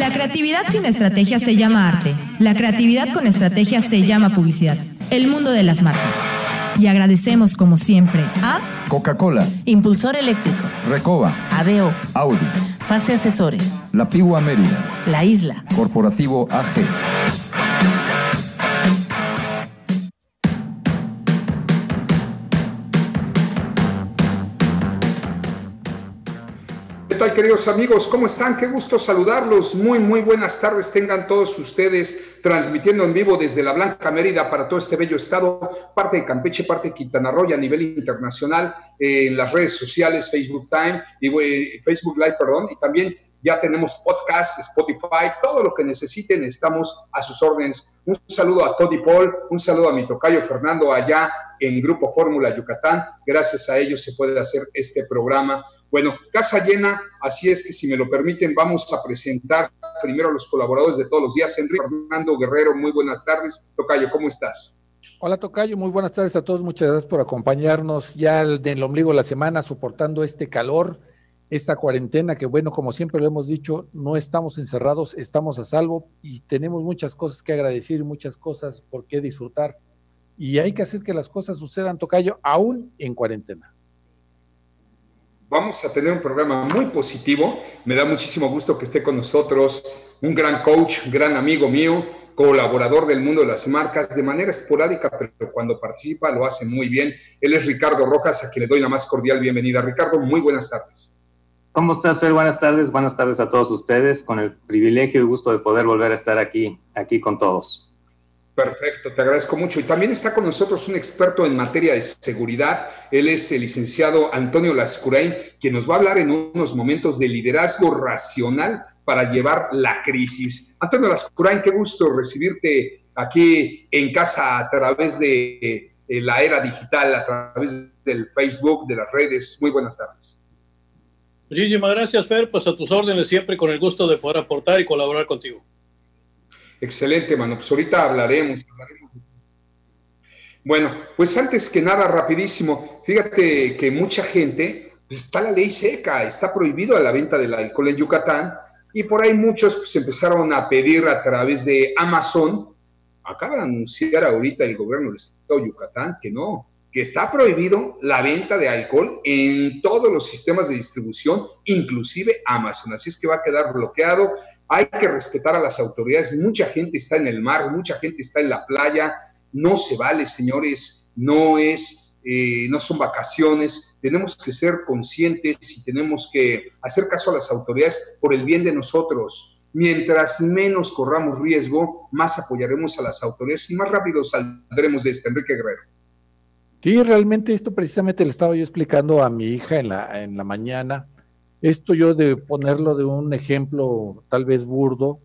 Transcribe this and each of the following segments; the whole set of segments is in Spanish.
La creatividad sin estrategia se llama arte. La creatividad con estrategia se llama publicidad. El mundo de las marcas. Y agradecemos como siempre a Coca-Cola, Impulsor Eléctrico, Recoba, ADO, Audi, Fase Asesores, La Pigua Mérida, La Isla, Corporativo AG. Queridos amigos? ¿Cómo están? Qué gusto saludarlos. Muy, muy buenas tardes tengan todos ustedes transmitiendo en vivo desde la Blanca Mérida para todo este bello estado, parte de Campeche, parte de Quintana Roo y a nivel internacional eh, en las redes sociales, Facebook Time y Facebook Live, perdón, y también ya tenemos podcast, Spotify, todo lo que necesiten, estamos a sus órdenes. Un saludo a Tony Paul, un saludo a mi tocayo Fernando allá en Grupo Fórmula Yucatán. Gracias a ellos se puede hacer este programa. Bueno, casa llena, así es que si me lo permiten, vamos a presentar primero a los colaboradores de todos los días. Enrique Fernando Guerrero, muy buenas tardes. Tocayo, ¿cómo estás? Hola Tocayo, muy buenas tardes a todos. Muchas gracias por acompañarnos ya del ombligo de la semana, soportando este calor esta cuarentena que, bueno, como siempre lo hemos dicho, no estamos encerrados, estamos a salvo y tenemos muchas cosas que agradecer, muchas cosas por qué disfrutar. Y hay que hacer que las cosas sucedan, Tocayo, aún en cuarentena. Vamos a tener un programa muy positivo. Me da muchísimo gusto que esté con nosotros un gran coach, un gran amigo mío, colaborador del mundo de las marcas, de manera esporádica, pero cuando participa lo hace muy bien. Él es Ricardo Rojas, a quien le doy la más cordial bienvenida. Ricardo, muy buenas tardes. ¿Cómo estás, Fer? Buenas tardes, buenas tardes a todos ustedes, con el privilegio y gusto de poder volver a estar aquí, aquí con todos. Perfecto, te agradezco mucho. Y también está con nosotros un experto en materia de seguridad. Él es el licenciado Antonio Lascurain, quien nos va a hablar en unos momentos de liderazgo racional para llevar la crisis. Antonio Lascurain, qué gusto recibirte aquí en casa a través de la era digital, a través del Facebook, de las redes. Muy buenas tardes. Muchísimas gracias, Fer. Pues a tus órdenes siempre con el gusto de poder aportar y colaborar contigo. Excelente, mano. Pues ahorita hablaremos. hablaremos. Bueno, pues antes que nada, rapidísimo, fíjate que mucha gente, pues está la ley seca, está prohibido la venta del alcohol en Yucatán y por ahí muchos pues empezaron a pedir a través de Amazon. Acaba de anunciar ahorita el gobierno del estado de Yucatán que no, que está prohibido la venta de alcohol en todos los sistemas de distribución, inclusive Amazon. Así es que va a quedar bloqueado. Hay que respetar a las autoridades. Mucha gente está en el mar, mucha gente está en la playa. No se vale, señores. No es, eh, no son vacaciones. Tenemos que ser conscientes y tenemos que hacer caso a las autoridades por el bien de nosotros. Mientras menos corramos riesgo, más apoyaremos a las autoridades y más rápido saldremos de este. Enrique Guerrero. Sí, realmente esto precisamente le estaba yo explicando a mi hija en la, en la mañana. Esto yo de ponerlo de un ejemplo tal vez burdo,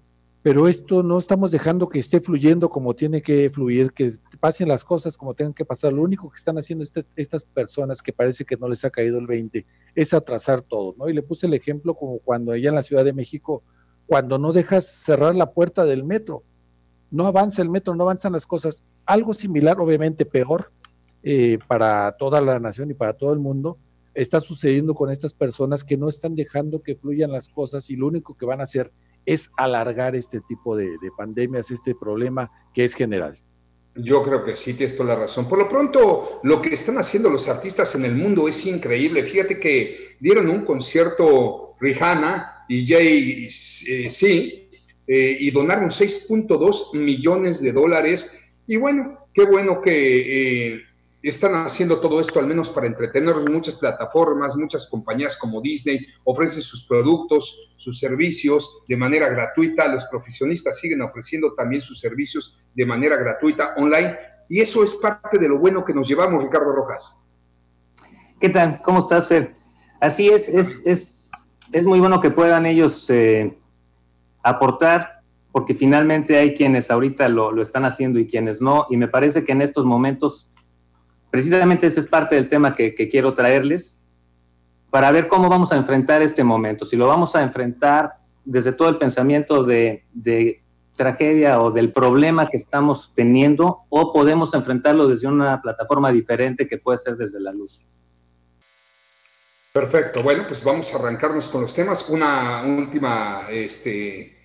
pero esto no estamos dejando que esté fluyendo como tiene que fluir, que pasen las cosas como tengan que pasar. Lo único que están haciendo este, estas personas que parece que no les ha caído el 20 es atrasar todo, ¿no? Y le puse el ejemplo como cuando allá en la Ciudad de México, cuando no dejas cerrar la puerta del metro, no avanza el metro, no avanzan las cosas. Algo similar, obviamente peor, eh, para toda la nación y para todo el mundo, está sucediendo con estas personas que no están dejando que fluyan las cosas y lo único que van a hacer es alargar este tipo de, de pandemias, este problema que es general. Yo creo que sí, tienes toda la razón. Por lo pronto, lo que están haciendo los artistas en el mundo es increíble. Fíjate que dieron un concierto Rihanna y Jay-Z eh, eh, y donaron 6.2 millones de dólares. Y bueno, qué bueno que eh, están haciendo todo esto al menos para entretenernos. Muchas plataformas, muchas compañías como Disney ofrecen sus productos, sus servicios de manera gratuita. Los profesionistas siguen ofreciendo también sus servicios de manera gratuita online. Y eso es parte de lo bueno que nos llevamos, Ricardo Rojas. ¿Qué tal? ¿Cómo estás, Fer? Así es, es, es, es muy bueno que puedan ellos eh, aportar, porque finalmente hay quienes ahorita lo, lo están haciendo y quienes no. Y me parece que en estos momentos Precisamente ese es parte del tema que, quiero traerles para ver cómo vamos a enfrentar este momento. Si lo vamos a enfrentar desde todo el pensamiento de, de tragedia o del problema que estamos teniendo o podemos enfrentarlo desde una plataforma diferente que puede ser desde la luz. Perfecto. Bueno, pues vamos a arrancarnos con los temas. Una última este,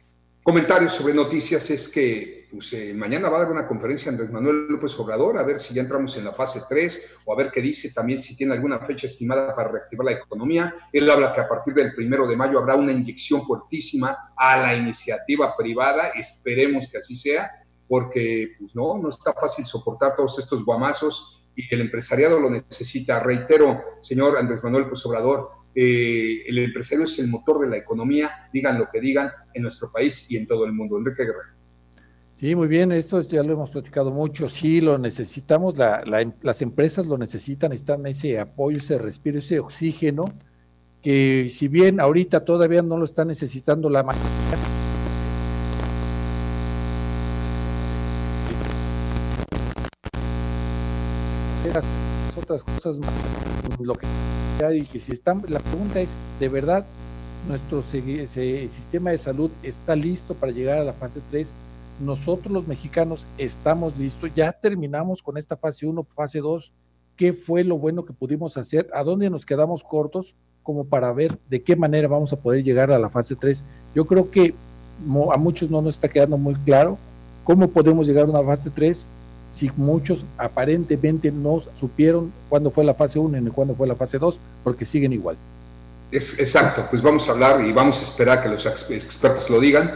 comentarios sobre noticias es que pues, eh, mañana va a dar una conferencia Andrés Manuel López Obrador, a ver si ya entramos en la fase 3 o a ver qué dice también si tiene alguna fecha estimada para reactivar la economía. Él habla que a partir del primero de mayo habrá una inyección fuertísima a la iniciativa privada, esperemos que así sea, porque pues, no, no está fácil soportar todos estos guamazos y el empresariado lo necesita. Reitero, señor Andrés Manuel López Obrador, eh, el empresario es el motor de la economía, digan lo que digan, en nuestro país y en todo el mundo. Enrique Guerrero. Sí, muy bien, esto ya lo hemos platicado mucho, sí, lo necesitamos, las empresas lo necesitan, están ese apoyo, ese respiro, ese oxígeno, que si bien ahorita todavía no lo está necesitando la mayoría, otras cosas más, lo que y que si están, la pregunta es, ¿de verdad nuestro sistema de salud está listo para llegar a la fase 3? Nosotros los mexicanos estamos listos, ya terminamos con esta fase 1, fase 2, ¿qué fue lo bueno que pudimos hacer? ¿A dónde nos quedamos cortos? Como para ver de qué manera vamos a poder llegar a la fase 3. Yo creo que a muchos no nos está quedando muy claro cómo podemos llegar a una fase 3 si muchos aparentemente no supieron cuándo fue la fase 1 y cuándo fue la fase 2, porque siguen igual. Exacto, pues vamos a hablar y vamos a esperar que los expertos lo digan.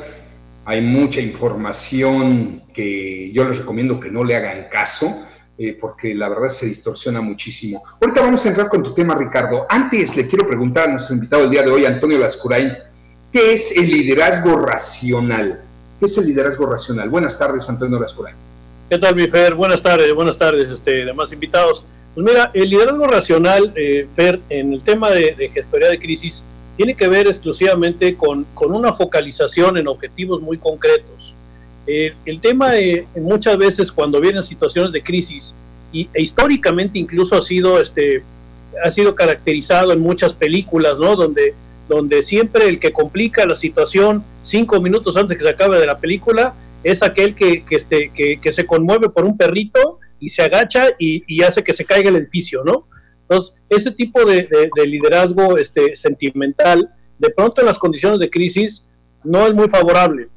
Hay mucha información que yo les recomiendo que no le hagan caso, eh, porque la verdad se distorsiona muchísimo. Ahorita vamos a entrar con tu tema, Ricardo. Antes le quiero preguntar a nuestro invitado del día de hoy, Antonio Lascurain, ¿qué es el liderazgo racional? ¿Qué es el liderazgo racional? Buenas tardes, Antonio Lascurain. ¿Qué tal, mi Fer? Buenas tardes, buenas tardes, este, demás invitados. Pues mira, el liderazgo racional, eh, Fer, en el tema de, de, gestoría de crisis, tiene que ver exclusivamente con, con una focalización en objetivos muy concretos. Eh, el tema muchas veces cuando vienen situaciones de crisis, y, e históricamente incluso ha sido, este, ha sido caracterizado en muchas películas, ¿no? Donde, donde siempre el que complica la situación cinco minutos antes que se acabe de la película es aquel que, que, este, que, que se conmueve por un perrito y se agacha y, y, hace que se caiga el edificio, ¿no? Entonces, ese tipo de, de, liderazgo este, sentimental, de pronto en las condiciones de crisis, no es muy favorable,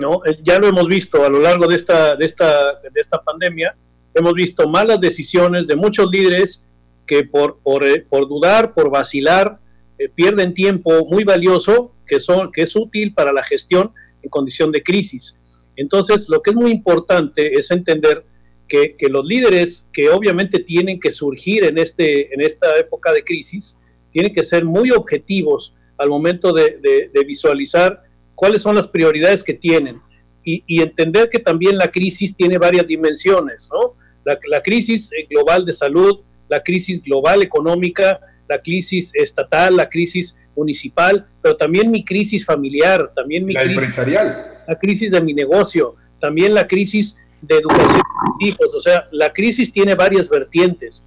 ¿no? Eh, ya lo hemos visto a lo largo de esta, de esta, de esta pandemia, hemos visto malas decisiones de muchos líderes que por, por, eh, dudar, por vacilar, eh, pierden tiempo muy valioso que, son, que es útil para la gestión en condición de crisis. Entonces, lo que es muy importante es entender que, que, los líderes que obviamente tienen que surgir en, este, en esta época de crisis, tienen que ser muy objetivos al momento de, de, de visualizar cuáles son las prioridades que tienen y, y, entender que también la crisis tiene varias dimensiones, ¿no? La, la crisis global de salud, la crisis global económica, la crisis estatal, la crisis municipal, pero también mi crisis familiar, también mi la crisis empresarial la crisis de mi negocio, también la crisis de educación de hijos, o sea, la crisis tiene varias vertientes.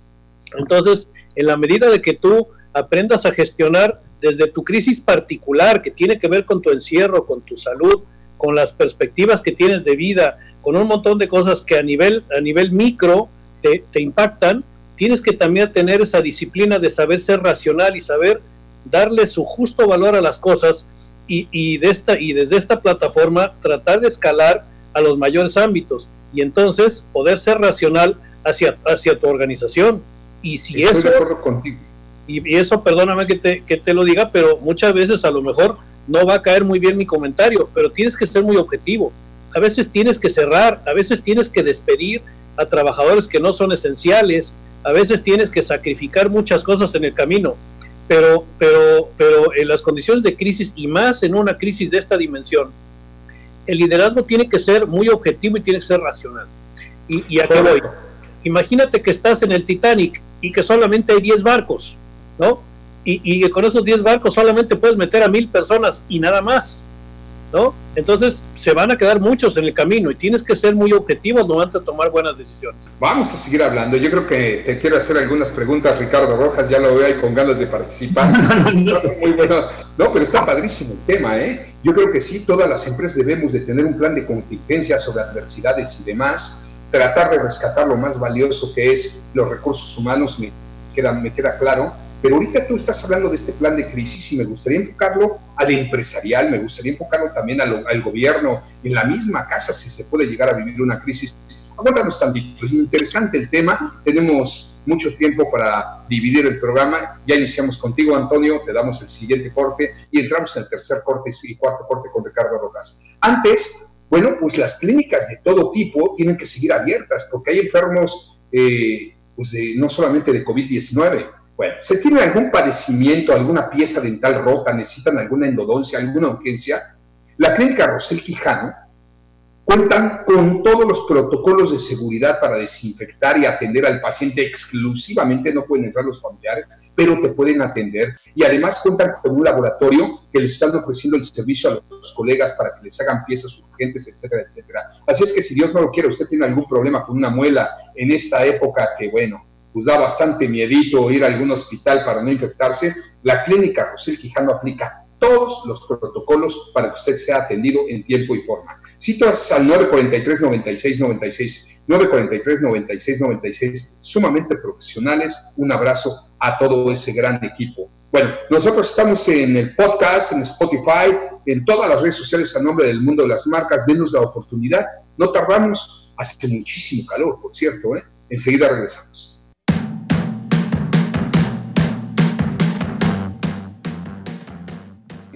Entonces, en la medida de que tú aprendas a gestionar desde tu crisis particular, que tiene que ver con tu encierro, con tu salud, con las perspectivas que tienes de vida, con un montón de cosas que a nivel, a nivel micro te, te impactan, tienes que también tener esa disciplina de saber ser racional y saber darle su justo valor a las cosas y, y, de esta, y desde esta plataforma tratar de escalar a los mayores ámbitos y entonces poder ser racional hacia, hacia tu organización. Y si Estoy eso... de acuerdo contigo. Y, y, eso, perdóname que te, que te lo diga, pero muchas veces a lo mejor no va a caer muy bien mi comentario, pero tienes que ser muy objetivo. A veces tienes que cerrar, a veces tienes que despedir a trabajadores que no son esenciales, a veces tienes que sacrificar muchas cosas en el camino pero, pero, pero en las condiciones de crisis y más en una crisis de esta dimensión, el liderazgo tiene que ser muy objetivo y tiene que ser racional. Y, y a qué voy. Imagínate que estás en el Titanic y que solamente hay 10 barcos, ¿no? Y, y con esos 10 barcos solamente puedes meter a mil personas y nada más, ¿no? Entonces se van a quedar muchos en el camino y tienes que ser muy objetivo al momento de tomar buenas decisiones. Vamos a seguir hablando. Yo creo que te quiero hacer algunas preguntas, Ricardo Rojas. Ya lo veo ahí con ganas de participar. muy bueno. No, pero está padrísimo el tema, ¿eh? Yo creo que sí, todas las empresas debemos de tener un plan de contingencia sobre adversidades y demás. Tratar de rescatar lo más valioso que es los recursos humanos, me queda, me queda claro Pero ahorita tú estás hablando de este plan de crisis y me gustaría enfocarlo al empresarial, me gustaría enfocarlo también al, gobierno, en la misma casa si se puede llegar a vivir una crisis. Aguántanos tantito, es interesante el tema, tenemos mucho tiempo para dividir el programa. Ya iniciamos contigo, Antonio, te damos el siguiente corte y entramos en el tercer corte y cuarto corte con Ricardo Rojas. Antes, bueno, pues las clínicas de todo tipo tienen que seguir abiertas porque hay enfermos, eh, pues no solamente de COVID-19. Bueno, si tiene algún padecimiento, alguna pieza dental rota, necesitan alguna endodoncia, alguna urgencia, la clínica Rosel Quijano Cuentan con todos los protocolos de seguridad para desinfectar y atender al paciente exclusivamente, no pueden entrar los familiares, pero te pueden atender. Y además cuentan con un laboratorio que les están ofreciendo el servicio a los colegas para que les hagan piezas urgentes, etcétera, etcétera. Así es que si Dios no lo quiere, usted tiene algún problema con una muela en esta época que, bueno, pues da bastante miedito ir a algún hospital para no infectarse, la clínica José Quijano aplica todos los protocolos para que usted sea atendido en tiempo y forma. Citas al 943 96 96 943 96 96 sumamente profesionales. Un abrazo a todo ese gran equipo. Bueno, nosotros estamos en el podcast, en Spotify, en todas las redes sociales a nombre del mundo de las marcas. Denos la oportunidad. No tardamos, hace muchísimo calor, por cierto. ¿eh? Enseguida regresamos.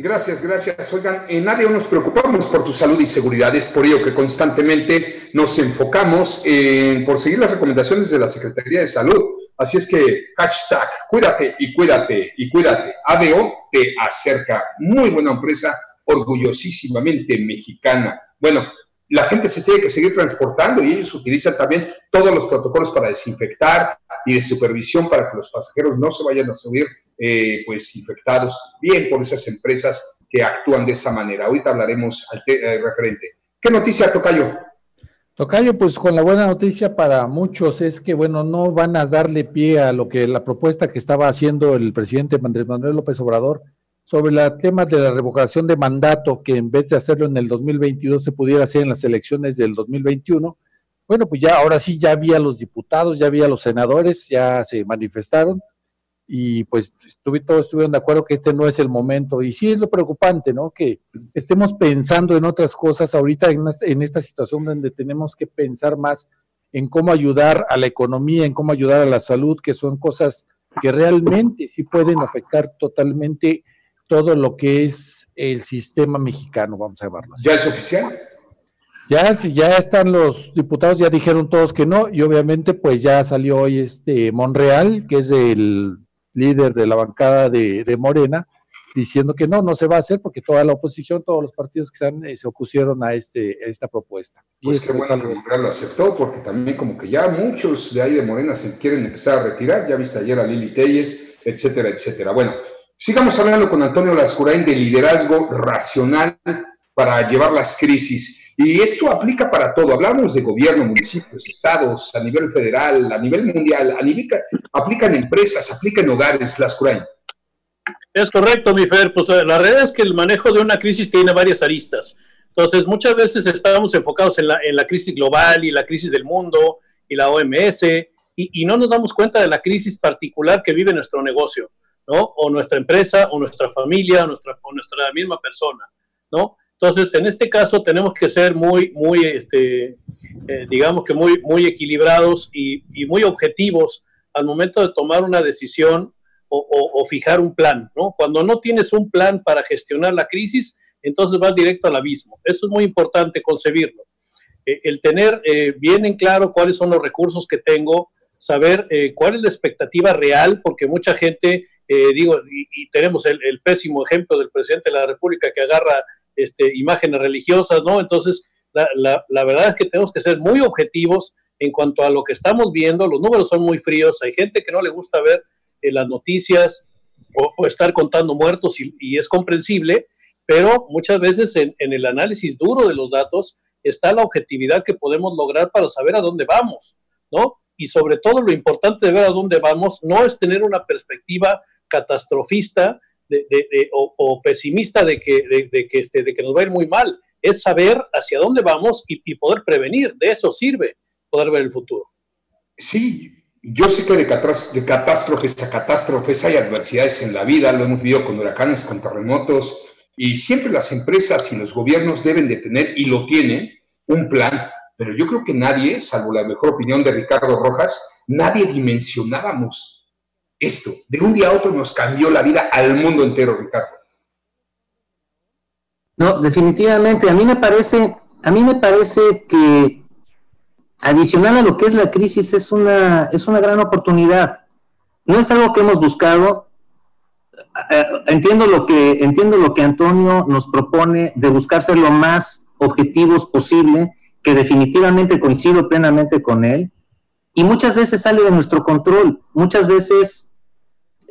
Gracias, gracias. Oigan, en nadie nos preocupamos por tu salud y seguridad. Es por ello que constantemente nos enfocamos en por seguir las recomendaciones de la Secretaría de Salud. Así es que hashtag cuídate y cuídate y cuídate. ADO te acerca. Muy buena empresa, orgullosísimamente mexicana. Bueno, la gente se tiene que seguir transportando y ellos utilizan también todos los protocolos para desinfectar y de supervisión para que los pasajeros no se vayan a subir eh, pues infectados, bien por esas empresas que actúan de esa manera. Ahorita hablaremos al eh, referente. ¿Qué noticia, Tocayo? Tocayo, pues con la buena noticia para muchos es que, bueno, no van a darle pie a lo que la propuesta que estaba haciendo el presidente Andrés Manuel López Obrador sobre el tema de la revocación de mandato, que en vez de hacerlo en el 2022 se pudiera hacer en las elecciones del 2021. Bueno, pues ya ahora sí ya había los diputados, ya había los senadores, ya se manifestaron y pues todos estuvieron de acuerdo que este no es el momento. Y sí es lo preocupante, ¿no? Que estemos pensando en otras cosas ahorita en, en esta situación donde tenemos que pensar más en cómo ayudar a la economía, en cómo ayudar a la salud, que son cosas que realmente sí pueden afectar totalmente todo lo que es el sistema mexicano, vamos a llamarlo ¿Ya es oficial? Ya, sí, ya están los diputados, ya dijeron todos que no, y obviamente pues ya salió hoy este Monreal, que es el líder de la bancada de, Morena, diciendo que no, no se va a hacer porque toda la oposición, todos los partidos que han, eh, se opusieron a, este, esta propuesta. Pues qué bueno que Monreal lo aceptó, porque también como que ya muchos de ahí de Morena se quieren empezar a retirar, ya viste ayer a Lili Telles, etcétera, etcétera. Bueno, Sigamos hablando con Antonio Lascurain de liderazgo racional para llevar las crisis. Y esto aplica para todo. Hablamos de gobierno, municipios, estados, a nivel federal, a nivel mundial, a nivel, aplica en empresas, aplica en hogares, Lascurain. Es correcto, mi Fer. Pues la realidad es que el manejo de una crisis tiene varias aristas. Entonces, muchas veces estamos enfocados en la, en crisis global y la crisis del mundo y la OMS y, y no nos damos cuenta de la crisis particular que vive nuestro negocio. ¿No? O nuestra empresa, o nuestra familia, o nuestra, o nuestra misma persona, ¿no? Entonces, en este caso tenemos que ser muy, muy, este, eh, digamos que muy, muy equilibrados y, muy objetivos al momento de tomar una decisión o, fijar un plan, ¿no? Cuando no tienes un plan para gestionar la crisis, entonces vas directo al abismo. Eso es muy importante concebirlo. Eh, el tener eh, bien en claro cuáles son los recursos que tengo, saber cuál es la expectativa real, porque mucha gente eh, digo, y, tenemos el, pésimo ejemplo del presidente de la República que agarra este, imágenes religiosas, ¿no? Entonces, la, verdad es que tenemos que ser muy objetivos en cuanto a lo que estamos viendo, los números son muy fríos, hay gente que no le gusta ver eh, las noticias o, estar contando muertos y, es comprensible, pero muchas veces en, en el análisis duro de los datos está la objetividad que podemos lograr para saber a dónde vamos, ¿no? Y sobre todo lo importante de ver a dónde vamos no es tener una perspectiva catastrofista o, pesimista de que, de, que, este, de que nos va a ir muy mal. Es saber hacia dónde vamos y, poder prevenir. De eso sirve poder ver el futuro. Sí, yo sé que de, catástrofes a catástrofes hay adversidades en la vida, lo hemos visto con huracanes, con terremotos, y siempre las empresas y los gobiernos deben de tener, y lo tienen, un plan. Pero yo creo que nadie, salvo la mejor opinión de Ricardo Rojas, nadie dimensionábamos esto. De un día a otro nos cambió la vida al mundo entero, Ricardo. No, definitivamente. A mí me parece, a mí me parece que adicional a lo que es la crisis, es una, es una gran oportunidad. No es algo que hemos buscado. Eh, entiendo lo que, entiendo lo que Antonio nos propone de buscar ser lo más objetivos posible, que definitivamente coincido plenamente con él, y muchas veces sale de nuestro control, muchas veces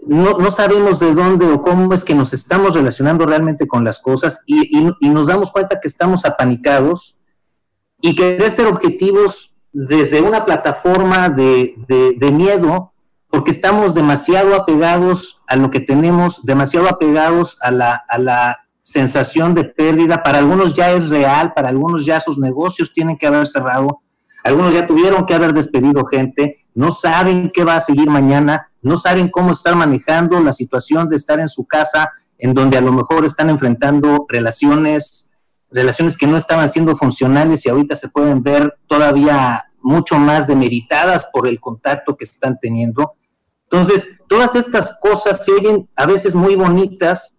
no, no sabemos de dónde o cómo es que nos estamos relacionando realmente con las cosas y, y nos damos cuenta que estamos apanicados y querer ser objetivos desde una plataforma de, miedo, porque estamos demasiado apegados a lo que tenemos, demasiado apegados a la, a la sensación de pérdida. Para algunos ya es real, para algunos ya sus negocios tienen que haber cerrado, algunos ya tuvieron que haber despedido gente, no saben qué va a seguir mañana, no saben cómo estar manejando la situación de estar en su casa, en donde a lo mejor están enfrentando relaciones relaciones que no estaban siendo funcionales y ahorita se pueden ver todavía mucho más demeritadas por el contacto que están teniendo. Entonces, todas estas cosas se oyen a veces muy bonitas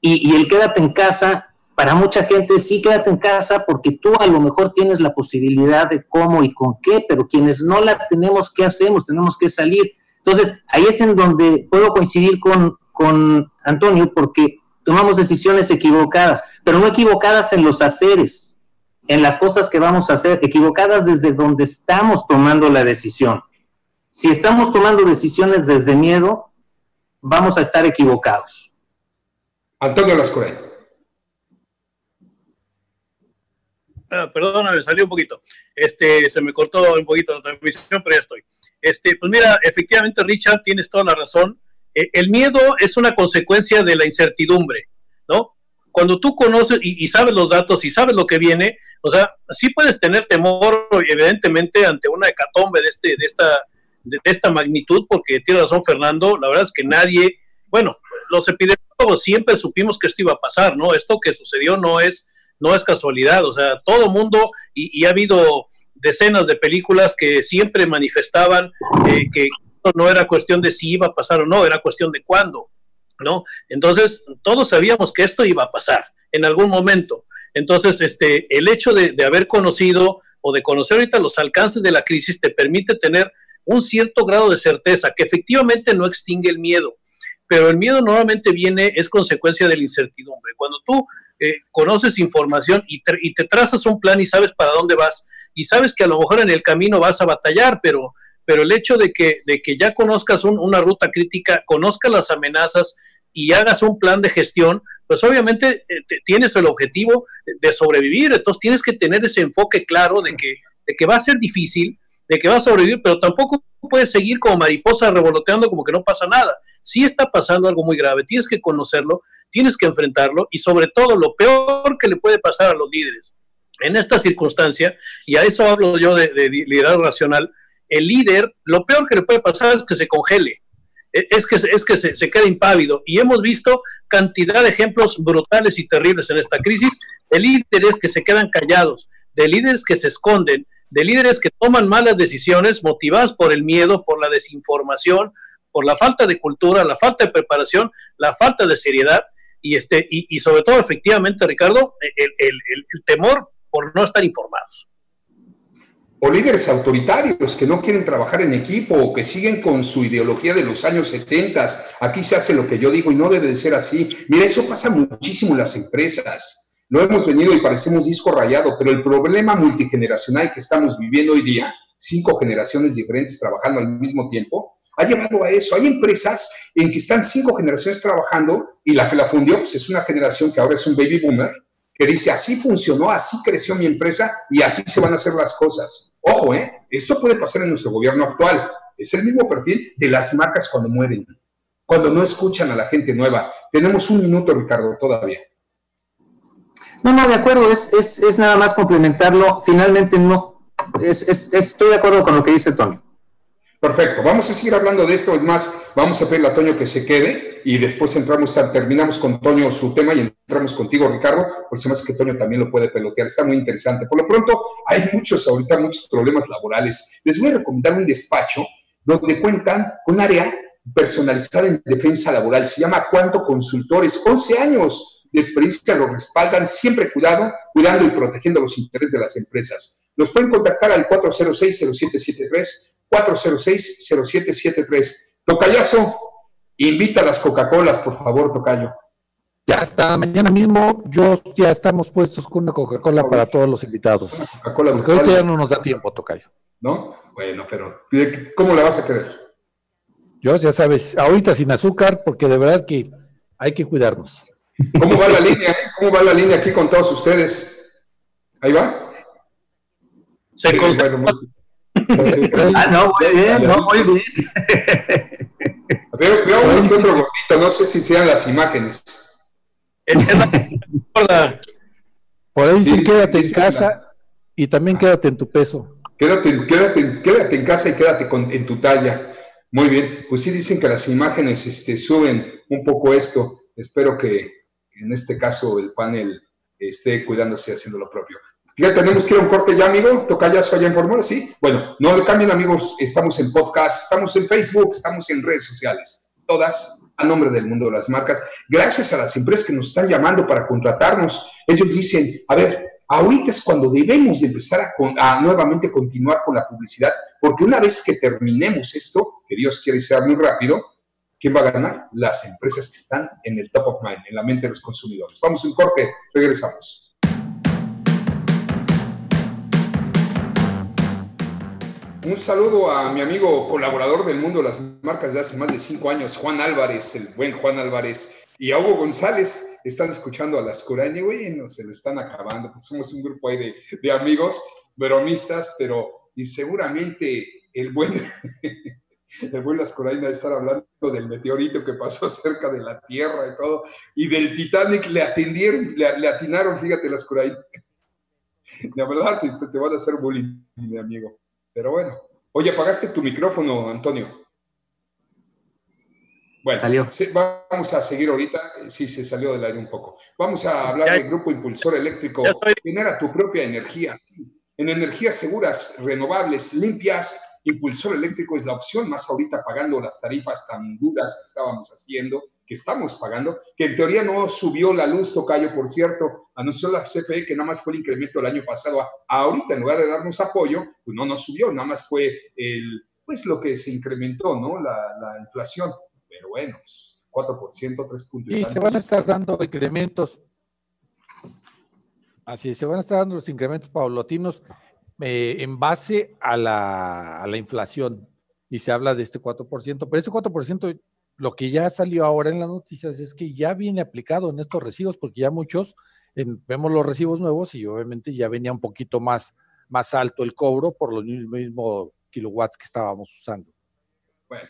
y, el quédate en casa, para mucha gente sí quédate en casa porque tú a lo mejor tienes la posibilidad de cómo y con qué, pero quienes no la tenemos, ¿qué hacemos? Tenemos que salir. Entonces, ahí es en donde puedo coincidir con, con Antonio porque tomamos decisiones equivocadas, pero no equivocadas en los haceres, en las cosas que vamos a hacer, equivocadas desde donde estamos tomando la decisión. Si estamos tomando decisiones desde miedo, vamos a estar equivocados. Antonio Lascoré. Ah, perdóname, salió un poquito. Este, se me cortó un poquito la transmisión, pero ya estoy. Este, pues mira, efectivamente, Richard, tienes toda la razón. Eh, el miedo es una consecuencia de la incertidumbre, ¿no? Cuando tú conoces y, sabes los datos y sabes lo que viene, o sea, sí puedes tener temor, evidentemente, ante una hecatombe de, este, de, esta, de, esta magnitud, porque tiene razón Fernando, la verdad es que nadie, bueno, los epidemiólogos siempre supimos que esto iba a pasar, ¿no? Esto que sucedió no es, no es casualidad, o sea, todo mundo, y, y ha habido decenas de películas que siempre manifestaban eh, que no era cuestión de si iba a pasar o no, era cuestión de cuándo, ¿no? Entonces, todos sabíamos que esto iba a pasar en algún momento. Entonces, este, el hecho de, haber conocido o de conocer ahorita los alcances de la crisis te permite tener un cierto grado de certeza que efectivamente no extingue el miedo, pero el miedo normalmente viene, es consecuencia de la incertidumbre. Cuando tú eh, conoces información y y te, trazas un plan y sabes para dónde vas, y sabes que a lo mejor en el camino vas a batallar, pero pero el hecho de que, de que ya conozcas una ruta crítica, conozcas las amenazas y hagas un plan de gestión, pues obviamente eh, tienes el objetivo de sobrevivir, entonces tienes que tener ese enfoque claro de que, de que va a ser difícil, de que va a sobrevivir, pero tampoco puedes seguir como mariposa revoloteando como que no pasa nada. Sí está pasando algo muy grave, tienes que conocerlo, tienes que enfrentarlo y sobre todo lo peor que le puede pasar a los líderes en esta circunstancia, y a eso hablo yo de, de liderazgo racional, el líder, lo peor que le puede pasar es que se congele, e, es que, es que se, se quede impávido. Y hemos visto cantidad de ejemplos brutales y terribles en esta crisis de líderes que se quedan callados, de líderes que se esconden, de líderes que toman malas decisiones motivadas por el miedo, por la desinformación, por la falta de cultura, la falta de preparación, la falta de seriedad y, este, y, sobre todo, efectivamente, Ricardo, el, el temor por no estar informados o líderes autoritarios que no quieren trabajar en equipo o que siguen con su ideología de los años 70. Aquí se hace lo que yo digo y no debe de ser así. Mira, eso pasa muchísimo en las empresas. No hemos venido y parecemos disco rayado, pero el problema multigeneracional que estamos viviendo hoy día, cinco generaciones diferentes trabajando al mismo tiempo, ha llevado a eso. Hay empresas en que están cinco generaciones trabajando y la que la fundió pues, es una generación que ahora es un baby boomer que dice, así funcionó, así creció mi empresa y así se van a hacer las cosas. Ojo, ¿eh? Esto puede pasar en nuestro gobierno actual. Es el mismo perfil de las marcas cuando mueren, cuando no escuchan a la gente nueva. Tenemos un minuto, Ricardo, todavía. No, no, de acuerdo, es, es, es nada más complementarlo. Finalmente no, es, estoy de acuerdo con lo que dice Tony. Perfecto, vamos a seguir hablando de esto, es más, vamos a pedirle a Toño que se quede y después entramos, terminamos con Toño su tema y entramos contigo, Ricardo, por si más que Toño también lo puede pelotear, está muy interesante. Por lo pronto, hay muchos ahorita, muchos problemas laborales. Les voy a recomendar un despacho donde cuentan con área personalizada en defensa laboral, se llama Cuanto Consultores, 11 años de experiencia lo respaldan, siempre cuidado, cuidando y protegiendo los intereses de las empresas. Nos pueden contactar al 406-0773 406-0773. Tocayazo, invita a las Coca-Colas, por favor, Tocayo. Ya está, mañana mismo yo ya estamos puestos con una Coca-Cola para todos los invitados. Coca-Cola Porque ahorita ya no nos da tiempo, Tocayo. ¿No? Bueno, pero ¿cómo la vas a querer? Yo, ya sabes, ahorita sin azúcar, porque de verdad que hay que cuidarnos. ¿Cómo va la línea? Eh? ¿Cómo va la línea aquí con todos ustedes? ¿Ahí va? Se sí, ah, no, muy bien, no, muy bien. Veo, veo un otro gordito, no sé si sean las imágenes. Por ahí dicen quédate en casa y también quédate en tu peso. Quédate, quédate, quédate en casa y quédate con, en tu talla. Muy bien, pues sí dicen que las imágenes este, suben un poco esto. Espero que en este caso el panel esté cuidándose haciendo lo propio. Ya tenemos que ir a un corte ya, amigo. Tocayazo allá en Formula, ¿sí? Bueno, no le cambien, amigos. Estamos en podcast, estamos en Facebook, estamos en redes sociales. Todas a nombre del mundo de las marcas. Gracias a las empresas que nos están llamando para contratarnos. Ellos dicen, a ver, ahorita es cuando debemos de empezar a, nuevamente continuar con la publicidad, porque una vez que terminemos esto, que Dios quiere sea muy rápido, ¿quién va a ganar? Las empresas que están en el top of mind, en la mente de los consumidores. Vamos un corte, regresamos. Un saludo a mi amigo colaborador del mundo de las marcas de hace más de cinco años, Juan Álvarez, el buen Juan Álvarez, y a Hugo González. Están escuchando a las Curañas, güey, no se le están acabando. Pues somos un grupo ahí de, de amigos, bromistas, pero y seguramente el buen, el buen Las de estar hablando del meteorito que pasó cerca de la Tierra y todo, y del Titanic le atendieron, le, atinaron, fíjate, las Curañas. La verdad, te, te van a hacer bullying, mi amigo. Pero bueno. Oye, apagaste tu micrófono, Antonio. Bueno, salió. vamos a seguir ahorita. Sí, se salió del aire un poco. Vamos a hablar del grupo impulsor eléctrico. Genera tu propia energía. En energías seguras, renovables, limpias, impulsor eléctrico es la opción más ahorita pagando las tarifas tan duras que estábamos haciendo que estamos pagando, que en teoría no subió la luz, Tocayo, por cierto, anunció la CFE que nada más fue el incremento del año pasado, ahorita en lugar de darnos apoyo, pues no nos subió, nada más fue el, pues lo que se incrementó, ¿no? La, inflación, pero bueno, 4%, 3 puntos. Y se van a estar dando incrementos, así se van a estar dando los incrementos paulatinos eh, en base a la, inflación, y se habla de este 4%, pero ese 4% lo que ya salió ahora en las noticias es que ya viene aplicado en estos recibos, porque ya muchos vemos los recibos nuevos y obviamente ya venía un poquito más, más alto el cobro por los mismos kilowatts que estábamos usando. Bueno,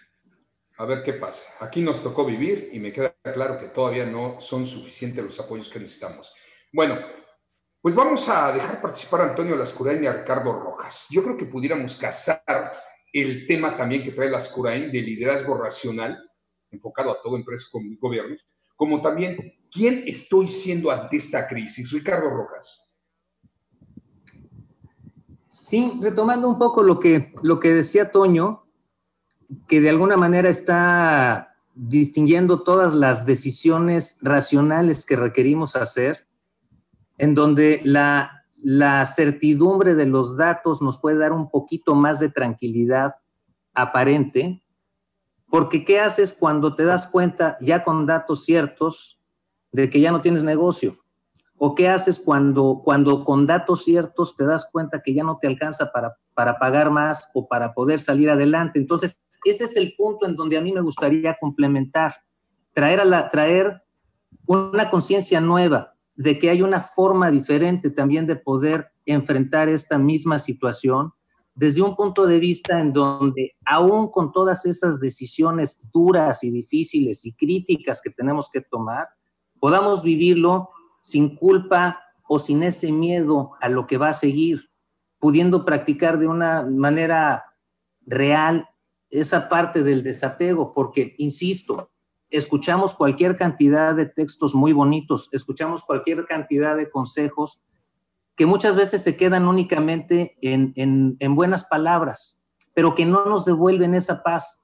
a ver qué pasa. Aquí nos tocó vivir y me queda claro que todavía no son suficientes los apoyos que necesitamos. Bueno, pues vamos a dejar participar a Antonio Lascurain y a Ricardo Rojas. Yo creo que pudiéramos casar el tema también que trae Lascurain de liderazgo racional enfocado a todo empresa con gobiernos, como también quién estoy siendo ante esta crisis. Ricardo Rojas. Sí, retomando un poco lo que, lo que decía Toño, que de alguna manera está distinguiendo todas las decisiones racionales que requerimos hacer, en donde la, la certidumbre de los datos nos puede dar un poquito más de tranquilidad aparente, porque ¿qué haces cuando te das cuenta ya con datos ciertos de que ya no tienes negocio? ¿O qué haces cuando, cuando con datos ciertos te das cuenta que ya no te alcanza para, para pagar más o para poder salir adelante? Entonces, ese es el punto en donde a mí me gustaría complementar, traer, a traer una conciencia nueva de que hay una forma diferente también de poder enfrentar esta misma situación desde un punto de vista en donde, aún con todas esas decisiones duras y difíciles y críticas que tenemos que tomar, podamos vivirlo sin culpa o sin ese miedo a lo que va a seguir, pudiendo practicar de una manera real esa parte del desapego, porque, insisto, escuchamos cualquier cantidad de textos muy bonitos, escuchamos cualquier cantidad de consejos que muchas veces se quedan únicamente en, en, buenas palabras, pero que no nos devuelven esa paz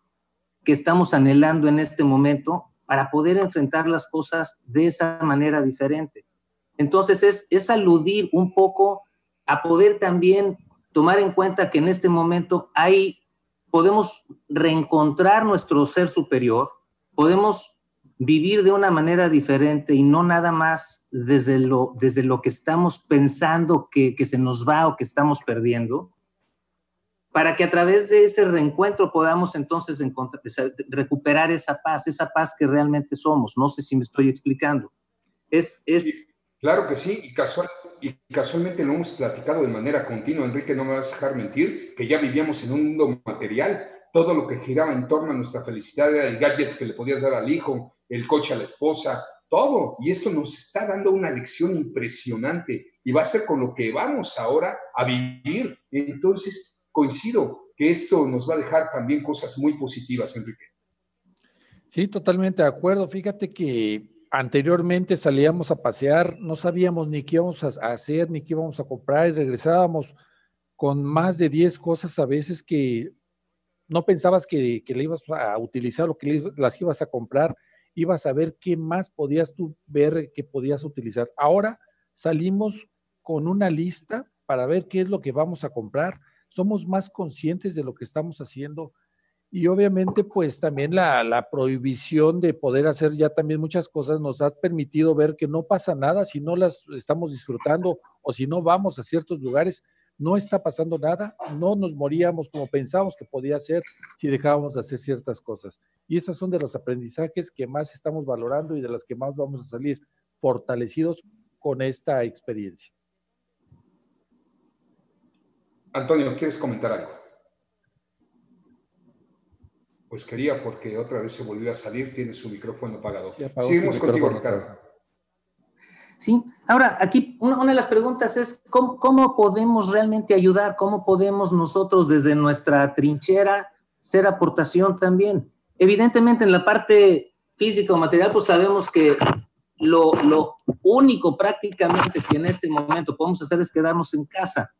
que estamos anhelando en este momento para poder enfrentar las cosas de esa manera diferente. Entonces es, es aludir un poco a poder también tomar en cuenta que en este momento hay, podemos reencontrar nuestro ser superior, podemos vivir de una manera diferente y no nada más desde lo, desde lo que estamos pensando que, que se nos va o que estamos perdiendo, para que a través de ese reencuentro podamos entonces recuperar esa paz, esa paz que realmente somos. No sé si me estoy explicando. Es, es... claro que sí, y, casual, y casualmente lo hemos platicado de manera continua, Enrique, no me vas a dejar mentir, que ya vivíamos en un mundo material, todo lo que giraba en torno a nuestra felicidad era el gadget que le podías dar al hijo, el coche a la esposa, todo. Y esto nos está dando una lección impresionante y va a ser con lo que vamos ahora a vivir. Entonces, coincido que esto nos va a dejar también cosas muy positivas, Enrique. Sí, totalmente de acuerdo. Fíjate que anteriormente salíamos a pasear, no sabíamos ni qué íbamos a hacer, ni qué íbamos a comprar y regresábamos con más de 10 cosas a veces que no pensabas que, que le ibas a utilizar o que las ibas a comprar ibas a ver qué más podías tú ver que podías utilizar. Ahora salimos con una lista para ver qué es lo que vamos a comprar. Somos más conscientes de lo que estamos haciendo y obviamente pues también la, prohibición de poder hacer ya también muchas cosas nos ha permitido ver que no pasa nada si no las estamos disfrutando o si no vamos a ciertos lugares no está pasando nada, no nos moríamos como pensábamos que podía ser si dejábamos de hacer ciertas cosas. Y esos son de los aprendizajes que más estamos valorando y de las que más vamos a salir fortalecidos con esta experiencia. Antonio, ¿quieres comentar algo? Pues quería porque otra vez se volvió a salir, tiene su micrófono apagado. Seguimos contigo, Ricardo. ¿Sí? Ahora, aquí una, de las preguntas es, ¿cómo, podemos realmente ayudar? ¿Cómo podemos nosotros desde nuestra trinchera ser aportación también? Evidentemente en la parte física o material, pues sabemos que lo, lo único prácticamente que en este momento podemos hacer es quedarnos en casa.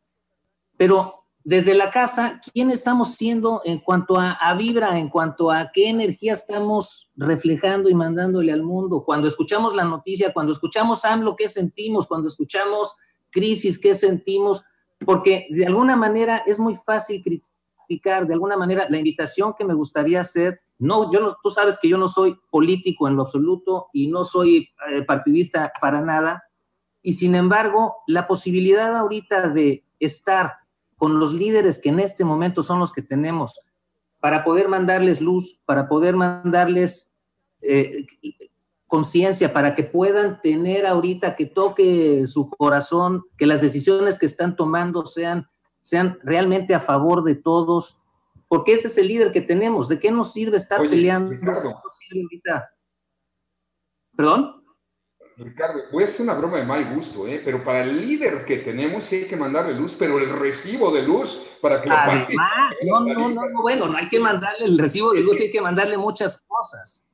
Pero desde la casa, ¿quién estamos siendo en cuanto a, vibra, en cuanto a qué energía estamos reflejando y mandándole al mundo? Cuando escuchamos la noticia, cuando escuchamos AMLO, ¿qué sentimos? Cuando escuchamos crisis, ¿qué sentimos? Porque de alguna manera es muy fácil criticar, de alguna manera la invitación que me gustaría hacer, no, yo no, tú sabes que yo no soy político en lo absoluto y no soy eh, partidista para nada, y sin embargo, la posibilidad ahorita de estar con los líderes que en este momento son los que tenemos, para poder mandarles luz, para poder mandarles eh, conciencia, para que puedan tener ahorita que toque su corazón, que las decisiones que están tomando sean, sean realmente a favor de todos, porque ese es el líder que tenemos. ¿De qué nos sirve estar peleando? ¿Perdón? Ricardo, voy a hacer una broma de mal gusto, ¿eh? pero para el líder que tenemos sí hay que mandarle luz, pero el recibo de luz para que lo pague. No, no, no, no, bueno, no hay que mandarle el recibo de luz, hay que mandarle muchas cosas.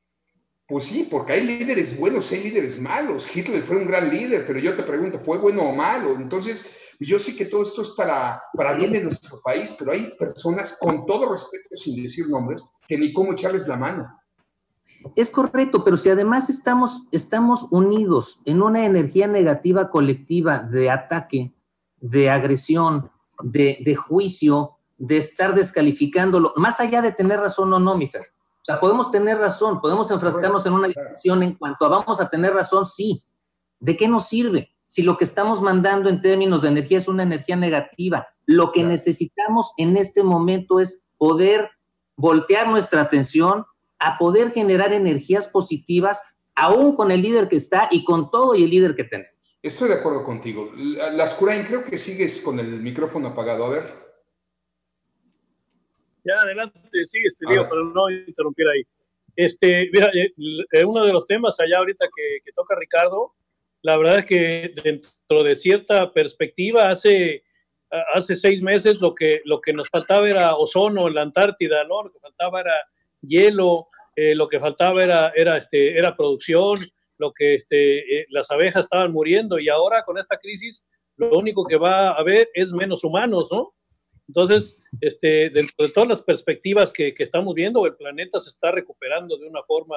Pues sí, porque hay líderes buenos, hay líderes malos. Hitler fue un gran líder, pero yo te pregunto, ¿fue bueno o malo? Entonces, yo sé que todo esto es para, para bien de nuestro país, pero hay personas, con todo respeto, sin decir nombres, que ni cómo echarles la mano. Es correcto, pero si además estamos, estamos unidos en una energía negativa colectiva de ataque, de agresión, de, juicio, de estar descalificándolo, más allá de tener razón o no, Mifer. O sea, podemos tener razón, podemos enfrascarnos en una discusión en cuanto a vamos a tener razón, sí. ¿De qué nos sirve? Si lo que estamos mandando en términos de energía es una energía negativa, lo que necesitamos en este momento es poder voltear nuestra atención a poder generar energías positivas aún con el líder que está y con todo y el líder que tenemos. Estoy de acuerdo contigo. Las Curain, creo que sigues con el micrófono apagado. A ver. Ya, adelante, sigue, este para no interrumpir ahí. Este, mira, eh, eh, uno de los temas allá ahorita que, que, toca Ricardo, la verdad es que dentro de cierta perspectiva hace hace seis meses lo que, lo que nos faltaba era ozono en la Antártida, ¿no? Lo que faltaba era hielo, eh, lo que faltaba era, era, este, era producción, lo que este, eh, las abejas estaban muriendo y ahora con esta crisis lo único que va a haber es menos humanos, ¿no? Entonces, este, dentro de todas las perspectivas que, que, estamos viendo, el planeta se está recuperando de una forma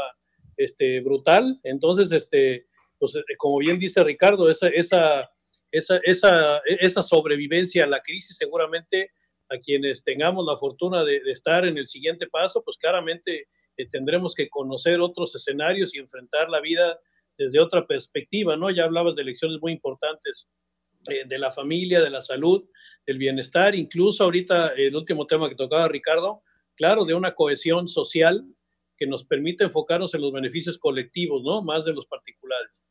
este, brutal. Entonces, este, pues, eh, como bien dice Ricardo, esa, esa, esa, esa, esa sobrevivencia a la crisis seguramente a quienes tengamos la fortuna de, de estar en el siguiente paso, pues claramente eh, tendremos que conocer otros escenarios y enfrentar la vida desde otra perspectiva, ¿no? Ya hablabas de elecciones muy importantes eh, de la familia, de la salud, del bienestar, incluso ahorita el último tema que tocaba Ricardo, claro, de una cohesión social que nos permite enfocarnos en los beneficios colectivos, ¿no? Más de los particulares.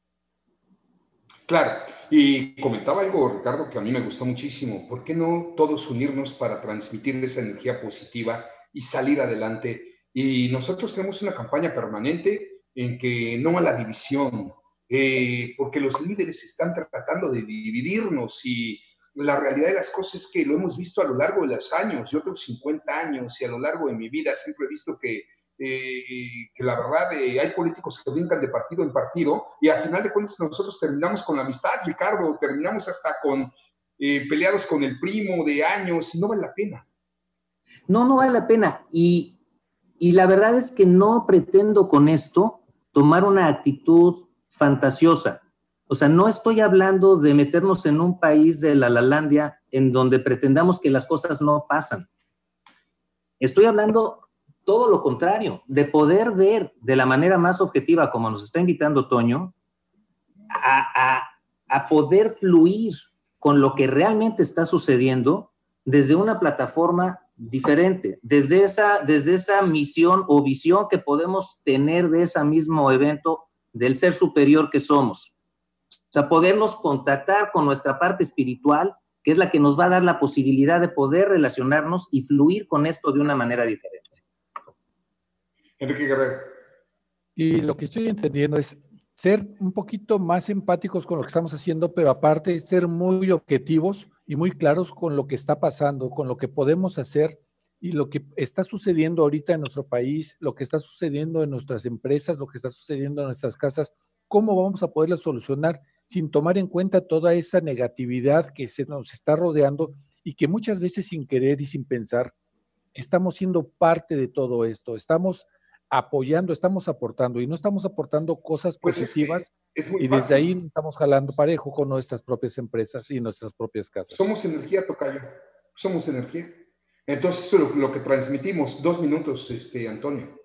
Claro, y comentaba algo, Ricardo, que a mí me gustó muchísimo. ¿Por qué no todos unirnos para transmitir esa energía positiva y salir adelante? Y nosotros tenemos una campaña permanente en que no a la división, eh, porque los líderes están tratando de dividirnos y la realidad de las cosas es que lo hemos visto a lo largo de los años. Yo tengo 50 años y a lo largo de mi vida siempre he visto que, eh, que la verdad eh, hay políticos que brincan de partido en partido y al final de cuentas nosotros terminamos con la amistad, Ricardo, terminamos hasta con peleados con el primo de años y no vale la pena. No, no vale la pena. Y, y la verdad es que no pretendo con esto tomar una actitud fantasiosa. O sea, no estoy hablando de meternos en un país de la Lalandia en donde pretendamos que las cosas no pasan. Estoy hablando todo lo contrario, de poder ver de la manera más objetiva, como nos está invitando Toño, a, a, a poder fluir con lo que realmente está sucediendo desde una plataforma diferente, desde esa, desde esa misión o visión que podemos tener de ese mismo evento del ser superior que somos. O sea, podernos contactar con nuestra parte espiritual, que es la que nos va a dar la posibilidad de poder relacionarnos y fluir con esto de una manera diferente. Enrique Guerrero. Y lo que estoy entendiendo es ser un poquito más empáticos con lo que estamos haciendo, pero aparte ser muy objetivos y muy claros con lo que está pasando, con lo que podemos hacer y lo que está sucediendo ahorita en nuestro país, lo que está sucediendo en nuestras empresas, lo que está sucediendo en nuestras casas, cómo vamos a poderlo solucionar sin tomar en cuenta toda esa negatividad que se nos está rodeando y que muchas veces sin querer y sin pensar estamos siendo parte de todo esto, estamos apoyando, estamos aportando y no estamos aportando cosas Pues es que positivas es y desde fácil. ahí estamos jalando parejo con nuestras propias empresas y nuestras propias casas. Somos energía, Tocayo. Somos energía. Entonces, esto es lo, lo que transmitimos. Dos minutos, este, Antonio.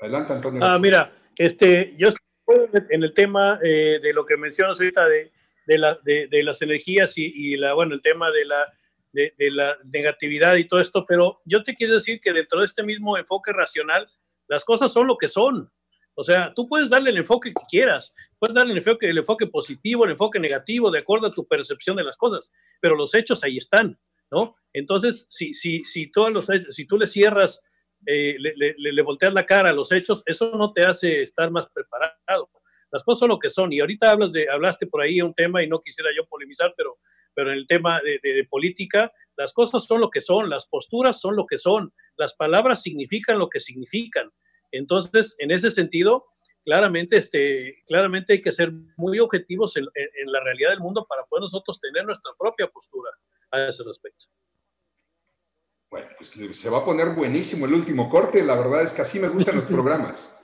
Adelante, Antonio. Ah, mira, este, yo estoy en el tema eh, de lo que mencionas ahorita de, de, la, de, de las energías y, y, la, bueno, el tema de la, de, la negatividad y todo esto, pero yo te quiero decir que dentro de este mismo enfoque racional, las cosas son lo que son. O sea, tú puedes darle el enfoque que quieras, puedes darle el enfoque, el enfoque positivo, el enfoque negativo, de acuerdo a tu percepción de las cosas, pero los hechos ahí están, ¿no? Entonces, si, si, si, todos los, si tú le cierras, eh, le, le, le volteas la cara a los hechos, eso no te hace estar más preparado las cosas son lo que son. Y ahorita hablas de, hablaste por ahí un tema y no quisiera yo polemizar, pero, pero en el tema de, de, de, política, las cosas son lo que son, las posturas son lo que son, las palabras significan lo que significan. Entonces, en ese sentido, claramente, este, claramente hay que ser muy objetivos en, en, la realidad del mundo para poder nosotros tener nuestra propia postura a ese respecto. Bueno, pues se va a poner buenísimo el último corte. La verdad es que así me gustan los programas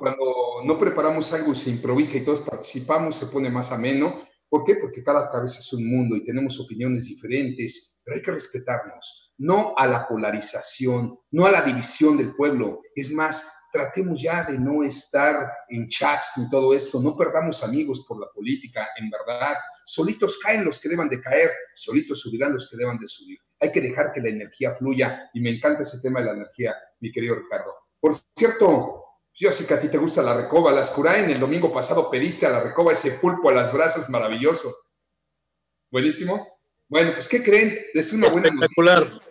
cuando no preparamos algo se improvisa y todos participamos, se pone más ameno. ¿Por qué? Porque cada cabeza es un mundo y tenemos opiniones diferentes, pero hay que respetarnos, no a la polarización, no a la división del pueblo. Es más, tratemos ya de no estar en chats ni todo esto, no perdamos amigos por la política, en verdad. Solitos caen los que deban de caer, solitos subirán los que deban de subir. Hay que dejar que la energía fluya y me encanta ese tema de la energía, mi querido Ricardo. Por cierto, yo sé que a ti te gusta la recoba, las Curain, el domingo pasado pediste a la recoba ese pulpo a las brasas maravilloso. Buenísimo. Bueno, pues ¿qué creen? Es una buena Espectacular. Noticia.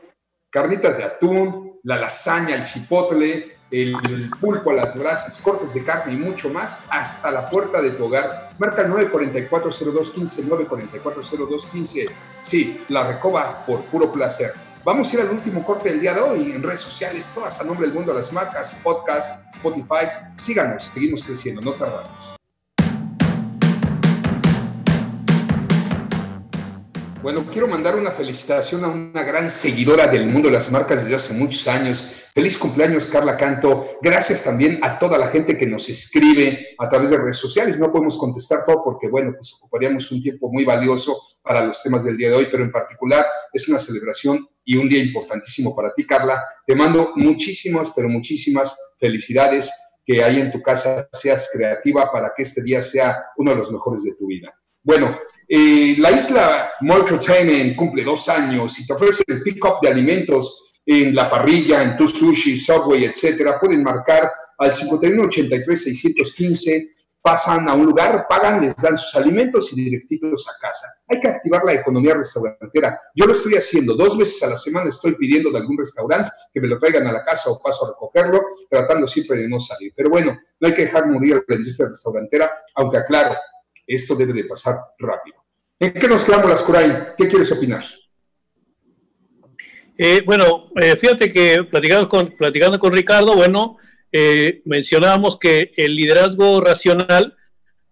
Carnitas de atún, la lasaña, el chipotle, el pulpo a las brasas, cortes de carne y mucho más hasta la puerta de tu hogar. Marca 944-0215, 944-0215. Sí, la recoba por puro placer. Vamos a ir al último corte del día de hoy en redes sociales, todas a nombre del mundo de las marcas, podcast, Spotify. Síganos, seguimos creciendo, no tardamos. Bueno, quiero mandar una felicitación a una gran seguidora del mundo de las marcas desde hace muchos años. Feliz cumpleaños, Carla Canto. Gracias también a toda la gente que nos escribe a través de redes sociales. No podemos contestar todo porque, bueno, pues ocuparíamos un tiempo muy valioso para los temas del día de hoy, pero en particular es una celebración y un día importantísimo para ti, Carla. Te mando muchísimas, pero muchísimas felicidades. Que ahí en tu casa seas creativa para que este día sea uno de los mejores de tu vida. Bueno, eh, la isla Entertainment cumple dos años y te ofrece el pick-up de alimentos en la parrilla, en tu sushi, Subway, etcétera. Pueden marcar al 5183-615, pasan a un lugar, pagan, les dan sus alimentos y directitos a casa. Hay que activar la economía restaurantera. Yo lo estoy haciendo. Dos veces a la semana estoy pidiendo de algún restaurante que me lo traigan a la casa o paso a recogerlo, tratando siempre de no salir. Pero bueno, no hay que dejar morir la industria restaurantera, aunque aclaro, esto debe de pasar rápido. ¿En qué nos quedamos, las Coray? ¿Qué quieres opinar? Eh, bueno, eh, fíjate que platicando con, platicando con Ricardo, bueno, eh, mencionábamos que el liderazgo racional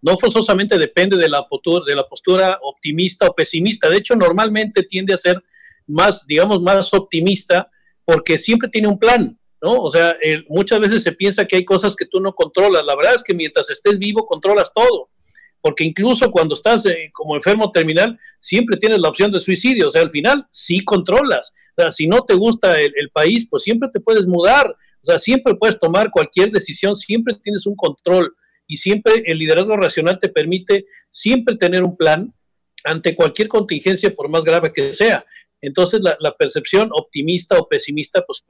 no forzosamente depende de la, postura, de la postura optimista o pesimista. De hecho, normalmente tiende a ser más, digamos, más optimista porque siempre tiene un plan, ¿no? O sea, muchas veces se piensa que hay cosas que tú no controlas. La verdad es que mientras estés vivo, controlas todo porque incluso cuando estás eh, como enfermo terminal, siempre tienes la opción de suicidio, o sea, al final sí controlas, si no te gusta el, país, pues siempre te puedes mudar, o sea, siempre puedes tomar cualquier decisión, siempre tienes un control y siempre el liderazgo racional te permite siempre tener un plan ante cualquier contingencia, por más grave que sea. Entonces, la, percepción optimista o pesimista, pues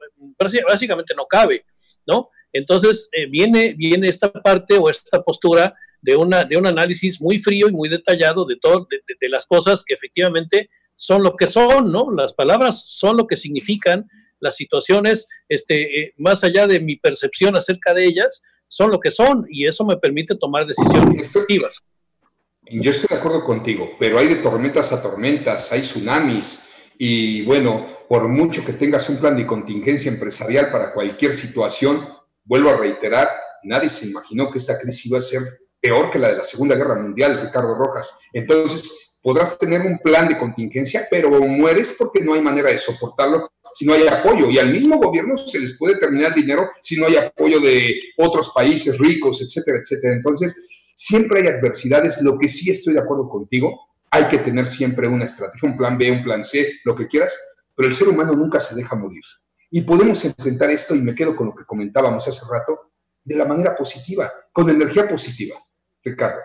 básicamente no cabe, ¿no? Entonces, eh, viene, viene esta parte o esta postura de, una, de un análisis muy frío y muy detallado de, todo, de, las cosas que efectivamente son lo que son, ¿no? Las palabras son lo que significan, las situaciones, este, eh, más allá de mi percepción acerca de ellas, son lo que son y eso me permite tomar decisiones efectivas. Yo estoy de acuerdo contigo, pero hay de tormentas a tormentas, hay tsunamis y bueno, por mucho que tengas un plan de contingencia empresarial para cualquier situación, vuelvo a reiterar, nadie se imaginó que esta crisis iba a ser peor que la de la Segunda Guerra Mundial, Ricardo Rojas. Entonces, podrás tener un plan de contingencia, pero mueres porque no hay manera de soportarlo si no hay apoyo. Y al mismo gobierno se les puede terminar dinero si no hay apoyo de otros países ricos, etcétera, etcétera. Entonces, siempre hay adversidades. Lo que sí estoy de acuerdo contigo, hay que tener siempre una estrategia, un plan B, un plan C, lo que quieras, pero el ser humano nunca se deja morir. Y podemos enfrentar esto, y me quedo con lo que comentábamos hace rato, de la manera positiva, con energía positiva. Ricardo.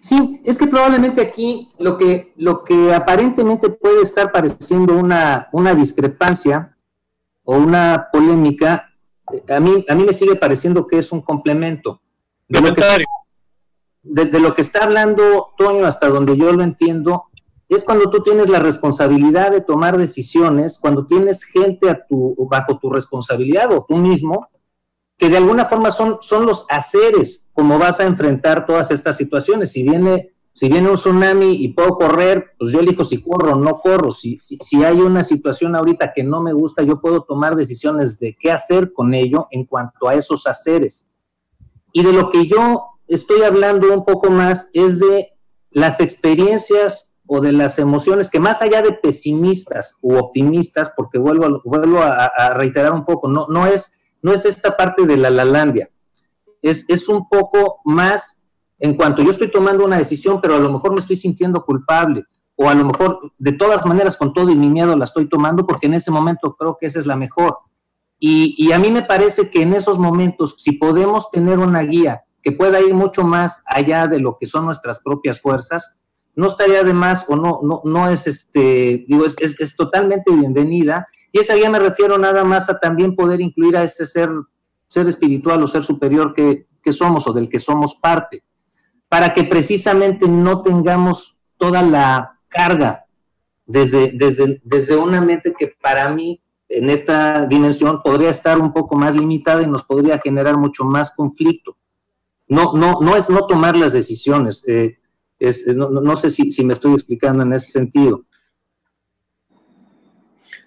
Sí, es que probablemente aquí lo que, lo que aparentemente puede estar pareciendo una, una discrepancia o una polémica, eh, a mí, a mí me sigue pareciendo que es un complemento. De lo, que, de, lo que está hablando Toño hasta donde yo lo entiendo, es cuando tú tienes la responsabilidad de tomar decisiones, cuando tienes gente a tu, bajo tu responsabilidad o tú mismo, que de alguna forma son, son los haceres como vas a enfrentar todas estas situaciones. Si viene, si viene un tsunami y puedo correr, pues yo elijo si corro o no corro. Si, si, hay una situación ahorita que no me gusta, yo puedo tomar decisiones de qué hacer con ello en cuanto a esos haceres. Y de lo que yo estoy hablando un poco más es de las experiencias o de las emociones que más allá de pesimistas u optimistas, porque vuelvo, vuelvo a, a reiterar un poco, no, no es no es esta parte de la lalandia, es, es un poco más en cuanto yo estoy tomando una decisión, pero a lo mejor me estoy sintiendo culpable, o a lo mejor de todas maneras con todo y mi miedo la estoy tomando porque en ese momento creo que esa es la mejor. Y, y a mí me parece que en esos momentos, si podemos tener una guía que pueda ir mucho más allá de lo que son nuestras propias fuerzas, no estaría de más o no, no, no es este, digo, es, es, es totalmente bienvenida y esa guía me refiero nada más a también poder incluir a este ser, ser espiritual o ser superior que, somos o del que somos parte, para que precisamente no tengamos toda la carga desde, desde, desde una mente que para mí en esta dimensión podría estar un poco más limitada y nos podría generar mucho más conflicto. No, no, no es no tomar las decisiones, eh, es, no, sé si, si, me estoy explicando en ese sentido.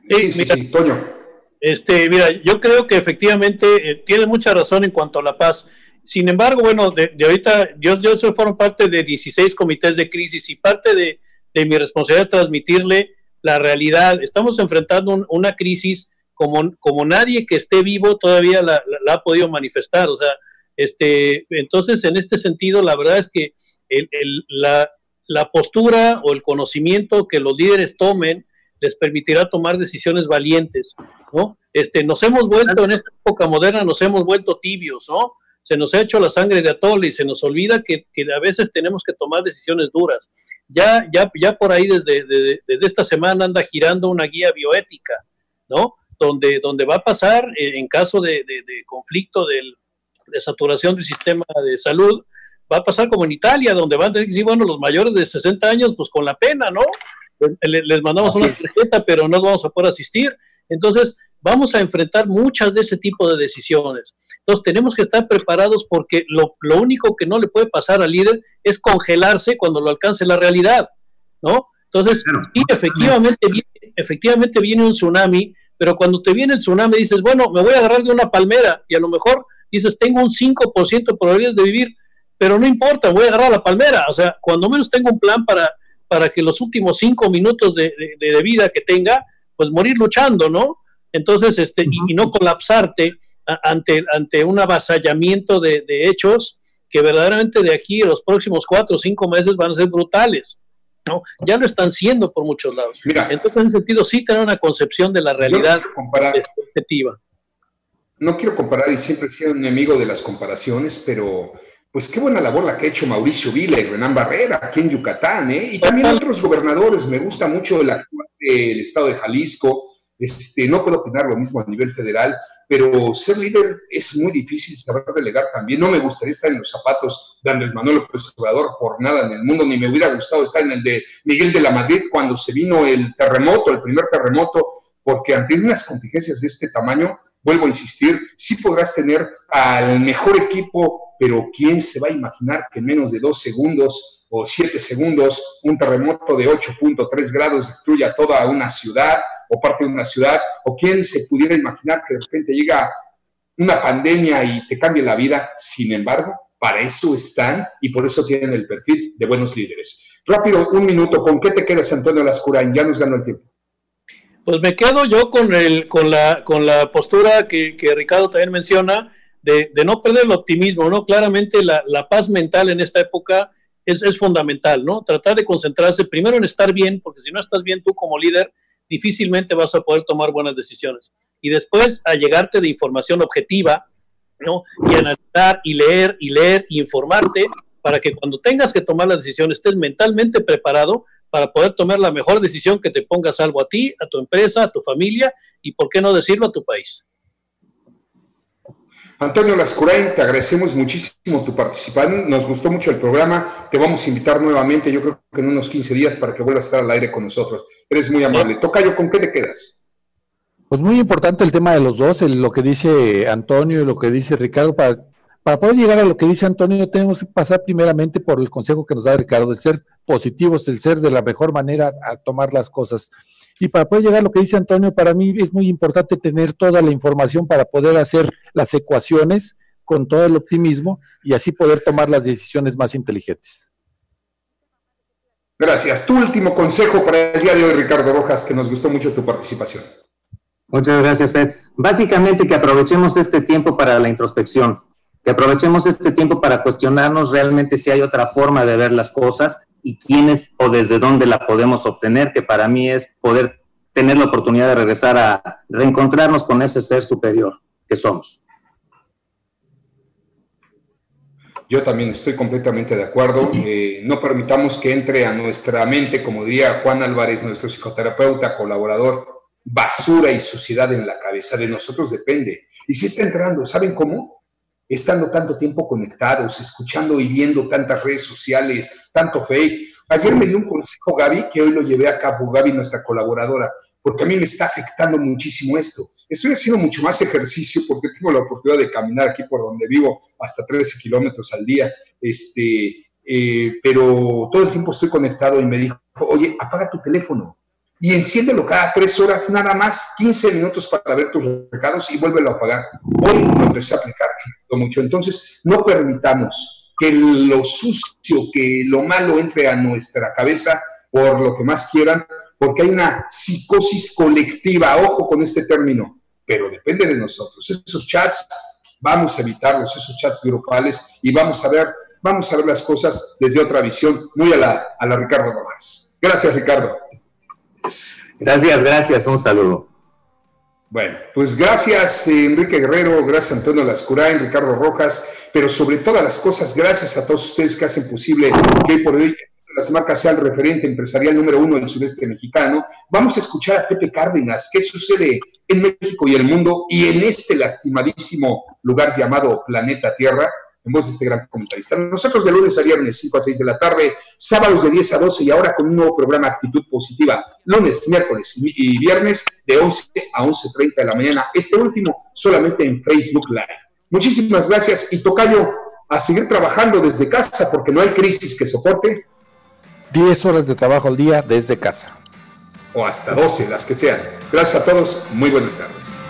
Sí, sí, sí, Toño. Este, mira, yo creo que efectivamente eh, tiene mucha razón en cuanto a la paz. Sin embargo, bueno, de, ahorita, yo, yo soy formo parte de 16 comités de crisis y parte de, de mi responsabilidad es transmitirle la realidad. Estamos enfrentando una crisis como, como nadie que esté vivo todavía la, ha podido manifestar. O sea, este, entonces, en este sentido, la verdad es que la, postura o el conocimiento que los líderes tomen les permitirá tomar decisiones valientes, ¿no? Este, nos hemos vuelto, en esta época moderna, nos hemos vuelto tibios, ¿no? se nos ha hecho la sangre de atole y se nos olvida que, a veces tenemos que tomar decisiones duras. Ya, ya, ya por ahí desde, desde, esta semana anda girando una guía bioética, ¿no? Donde, donde va a pasar eh, en caso de, conflicto de saturación del sistema de salud, va a pasar como en Italia, donde van a decir, bueno, los mayores de 60 años, pues con la pena, ¿no? Les, mandamos una tarjeta, pero no vamos a poder asistir. Entonces, vamos a enfrentar muchas de ese tipo de decisiones. Entonces tenemos que estar preparados porque lo, único que no le puede pasar al líder es congelarse cuando lo alcance la realidad, ¿no? Entonces, sí, efectivamente efectivamente viene un tsunami, pero cuando te viene el tsunami dices, bueno, me voy a agarrar de una palmera y a lo mejor dices, tengo un 5% de probabilidades de vivir, pero no importa, voy a agarrar la palmera. O sea, cuando menos tengo un plan para, para que los últimos cinco minutos de, de vida que tenga, pues morir luchando, ¿no? Entonces, este, y, no colapsarte ante, ante un avasallamiento de, hechos que verdaderamente de aquí a los próximos cuatro o cinco meses van a ser brutales. ¿no? Ya lo están siendo por muchos lados. Entonces, en ese sentido, sí tener una concepción de la realidad objetiva. No quiero comparar y siempre he sido enemigo de las comparaciones, pero pues qué buena labor la que ha hecho Mauricio Vila y Renán Barrera aquí en Yucatán, ¿eh? Y también otros gobernadores. Me gusta mucho el actual del estado de Jalisco, este, no puedo opinar lo mismo a nivel federal, pero ser líder es muy difícil, saber delegar también. No me gustaría estar en los zapatos de Andrés Manuel López Obrador por nada en el mundo, ni me hubiera gustado estar en el de Miguel de la Madrid cuando se vino el terremoto, el primer terremoto, porque ante unas contingencias de este tamaño, vuelvo a insistir, sí podrás tener al mejor equipo, pero ¿quién se va a imaginar que en menos de dos segundos o siete segundos un terremoto de 8.3 grados destruya toda una ciudad o parte de una ciudad, o quién se pudiera imaginar que de repente llega una pandemia y te cambie la vida. Sin embargo, para eso están y por eso tienen el perfil de buenos líderes. Rápido, un minuto, ¿con qué te quedas, Antonio Lascurain? Ya nos ganó el tiempo. Pues me quedo yo con, el, con, la, con la postura que, Ricardo también menciona, de, no perder el optimismo, ¿no? Claramente la, la paz mental en esta época es, es, fundamental, ¿no? Tratar de concentrarse primero en estar bien, porque si no estás bien tú como líder, difícilmente vas a poder tomar buenas decisiones. Y después a llegarte de información objetiva, ¿no? Y analizar y leer y leer y informarte para que cuando tengas que tomar la decisión estés mentalmente preparado para poder tomar la mejor decisión que te ponga salvo a ti, a tu empresa, a tu familia y, por qué no decirlo, a tu país. Antonio Lascurain, te agradecemos muchísimo tu participación. Nos gustó mucho el programa. Te vamos a invitar nuevamente, yo creo que en unos 15 días, para que vuelvas a estar al aire con nosotros. Eres muy amable. Tocayo, ¿con qué te quedas? Pues muy importante el tema de los dos, lo que dice Antonio y lo que dice Ricardo. Para, para poder llegar a lo que dice Antonio, tenemos que pasar primeramente por el consejo que nos da Ricardo, el ser positivos, el ser de la mejor manera a tomar las cosas. Y para poder llegar a lo que dice Antonio, para mí es muy importante tener toda la información para poder hacer las ecuaciones con todo el optimismo y así poder tomar las decisiones más inteligentes. Gracias. Tu último consejo para el día de hoy, Ricardo Rojas, que nos gustó mucho tu participación. Muchas gracias, Fed. Básicamente que aprovechemos este tiempo para la introspección, que aprovechemos este tiempo para cuestionarnos realmente si hay otra forma de ver las cosas y quiénes o desde dónde la podemos obtener, que para mí es poder tener la oportunidad de regresar a reencontrarnos con ese ser superior que somos. Yo también estoy completamente de acuerdo. Eh, no permitamos que entre a nuestra mente, como diría Juan Álvarez, nuestro psicoterapeuta, colaborador, basura y suciedad en la cabeza. De nosotros depende. Y si está entrando, ¿saben cómo? Estando tanto tiempo conectados, escuchando y viendo tantas redes sociales, tanto fake. Ayer me dio un consejo Gaby, que hoy lo llevé a cabo, Gaby, nuestra colaboradora. porque a mí me está afectando muchísimo esto. Estoy haciendo mucho más ejercicio porque tengo la oportunidad de caminar aquí por donde vivo hasta 13 kilómetros al día, este, eh, pero todo el tiempo estoy conectado y me dijo, oye, apaga tu teléfono y enciéndelo cada tres horas, nada más 15 minutos para ver tus recados y vuélvelo a apagar. Hoy lo empecé a aplicar mucho. Entonces, no permitamos que lo sucio, que lo malo entre a nuestra cabeza por lo que más quieran, porque hay una psicosis colectiva, ojo con este término, pero depende de nosotros. Esos chats, vamos a evitarlos, esos chats grupales, y vamos a ver, vamos a ver las cosas desde otra visión, muy a la, a la Ricardo Rojas. Gracias, Ricardo. Gracias, gracias, un saludo. Bueno, pues gracias Enrique Guerrero, gracias Antonio Lascurain, Ricardo Rojas, pero sobre todas las cosas, gracias a todos ustedes que hacen posible que por hoy las marcas sea el referente empresarial número uno del sureste mexicano. Vamos a escuchar a Pepe Cárdenas, qué sucede en México y el mundo y en este lastimadísimo lugar llamado Planeta Tierra en voz de este gran comentarista. Nosotros de lunes a viernes, 5 a 6 de la tarde, sábados de 10 a 12 y ahora con un nuevo programa Actitud Positiva, lunes, miércoles y viernes de 11 a 11.30 de la mañana. Este último solamente en Facebook Live. Muchísimas gracias y Tocayo, a seguir trabajando desde casa porque no hay crisis que soporte. 10 horas de trabajo al día desde casa. O hasta 12, las que sean. Gracias a todos, muy buenas tardes.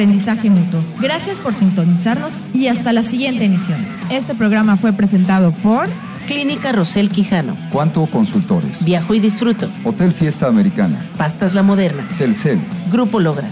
Aprendizaje mutuo. Gracias por sintonizarnos y hasta la siguiente emisión. Este programa fue presentado por Clínica Rosel Quijano, Cuanto Consultores, Viajo y Disfruto, Hotel Fiesta Americana, Pastas La Moderna, Telcel, Grupo Logra.